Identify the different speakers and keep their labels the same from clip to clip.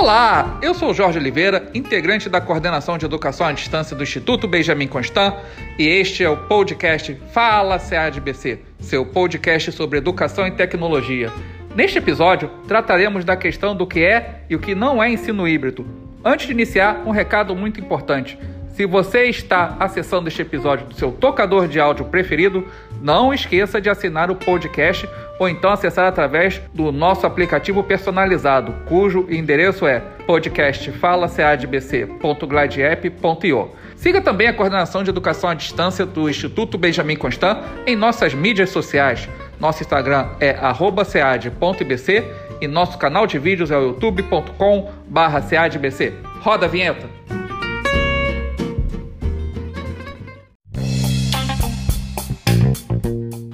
Speaker 1: Olá, eu sou Jorge Oliveira, integrante da coordenação de educação à distância do Instituto Benjamin Constant, e este é o podcast Fala CADBC, seu podcast sobre educação e tecnologia. Neste episódio, trataremos da questão do que é e o que não é ensino híbrido. Antes de iniciar, um recado muito importante. Se você está acessando este episódio do seu tocador de áudio preferido, não esqueça de assinar o podcast ou então acessar através do nosso aplicativo personalizado, cujo endereço é podcastfalaceadbc.glideapp.io. Siga também a coordenação de educação à distância do Instituto Benjamin Constant em nossas mídias sociais. Nosso Instagram é @cead.ibc e nosso canal de vídeos é o youtube.com/ceadbc. Roda a vinheta.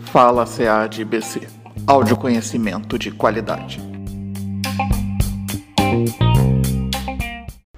Speaker 1: Fala CAD BC. Áudio conhecimento de qualidade.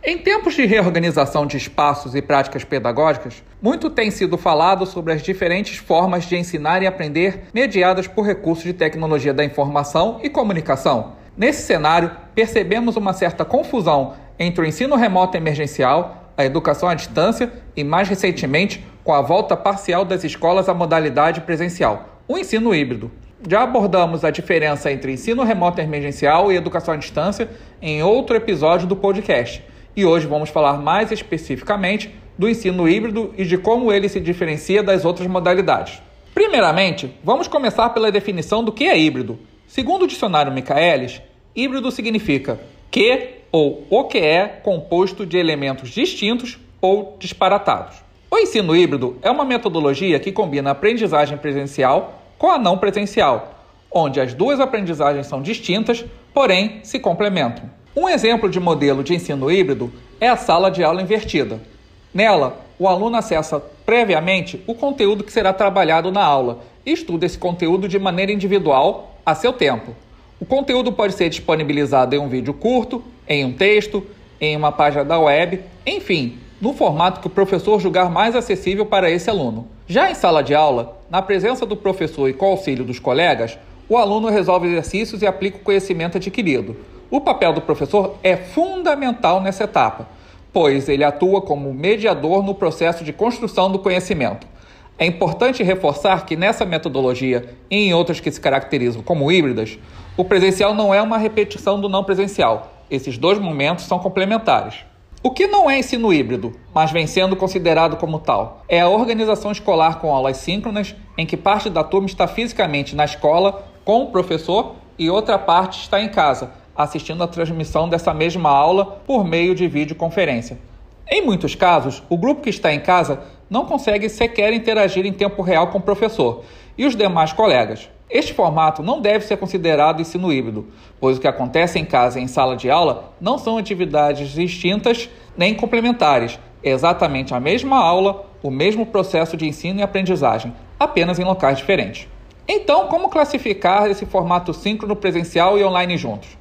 Speaker 1: Em tempos de reorganização de espaços e práticas pedagógicas, muito tem sido falado sobre as diferentes formas de ensinar e aprender mediadas por recursos de tecnologia da informação e comunicação. Nesse cenário, percebemos uma certa confusão entre o ensino remoto emergencial, a educação à distância e, mais recentemente, com a volta parcial das escolas à modalidade presencial, o ensino híbrido. Já abordamos a diferença entre ensino remoto emergencial e educação à distância em outro episódio do podcast. E hoje vamos falar mais especificamente do ensino híbrido e de como ele se diferencia das outras modalidades. Primeiramente, vamos começar pela definição do que é híbrido. Segundo o dicionário Michaelis, híbrido significa que ou o que é composto de elementos distintos ou disparatados. O ensino híbrido é uma metodologia que combina aprendizagem presencial com a não presencial, onde as duas aprendizagens são distintas, porém se complementam. Um exemplo de modelo de ensino híbrido é a sala de aula invertida. Nela, o aluno acessa previamente o conteúdo que será trabalhado na aula e estuda esse conteúdo de maneira individual, a seu tempo. O conteúdo pode ser disponibilizado em um vídeo curto, em um texto, em uma página da web, enfim, no formato que o professor julgar mais acessível para esse aluno. Já em sala de aula, na presença do professor e com auxílio dos colegas, o aluno resolve exercícios e aplica o conhecimento adquirido. O papel do professor é fundamental nessa etapa, pois ele atua como mediador no processo de construção do conhecimento. É importante reforçar que nessa metodologia e em outras que se caracterizam como híbridas, o presencial não é uma repetição do não presencial. Esses dois momentos são complementares. O que não é ensino híbrido, mas vem sendo considerado como tal, é a organização escolar com aulas síncronas, em que parte da turma está fisicamente na escola com o professor e outra parte está em casa, assistindo à transmissão dessa mesma aula por meio de videoconferência. Em muitos casos, o grupo que está em casa não consegue sequer interagir em tempo real com o professor e os demais colegas. Este formato não deve ser considerado ensino híbrido, pois o que acontece em casa e em sala de aula não são atividades distintas nem complementares, é exatamente a mesma aula, o mesmo processo de ensino e aprendizagem, apenas em locais diferentes. Então, como classificar esse formato síncrono presencial e online juntos?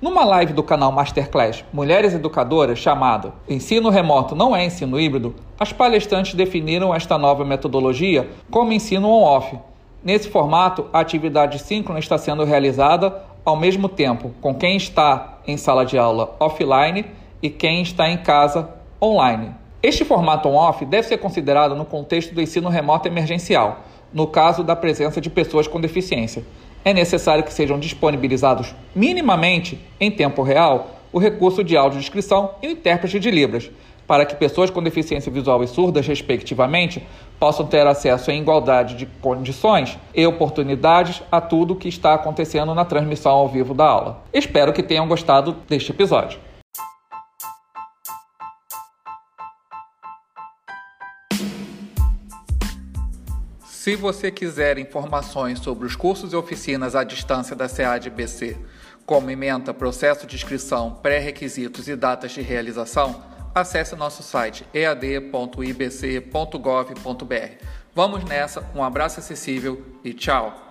Speaker 1: Numa live do canal Masterclass Mulheres Educadoras chamada Ensino Remoto não é ensino híbrido, as palestrantes definiram esta nova metodologia como ensino on-off, Nesse formato, a atividade síncrona está sendo realizada ao mesmo tempo com quem está em sala de aula offline e quem está em casa online. Este formato on-off deve ser considerado no contexto do ensino remoto emergencial, no caso da presença de pessoas com deficiência. É necessário que sejam disponibilizados minimamente em tempo real o recurso de audiodescrição e o intérprete de Libras, para que pessoas com deficiência visual e surdas, respectivamente, possam ter acesso em igualdade de condições e oportunidades a tudo o que está acontecendo na transmissão ao vivo da aula. Espero que tenham gostado deste episódio. Se você quiser informações sobre os cursos e oficinas à distância da CAD-BC, como ementa, processo de inscrição, pré-requisitos e datas de realização, acesse nosso site ead.ibc.gov.br. Vamos nessa, um abraço acessível e tchau!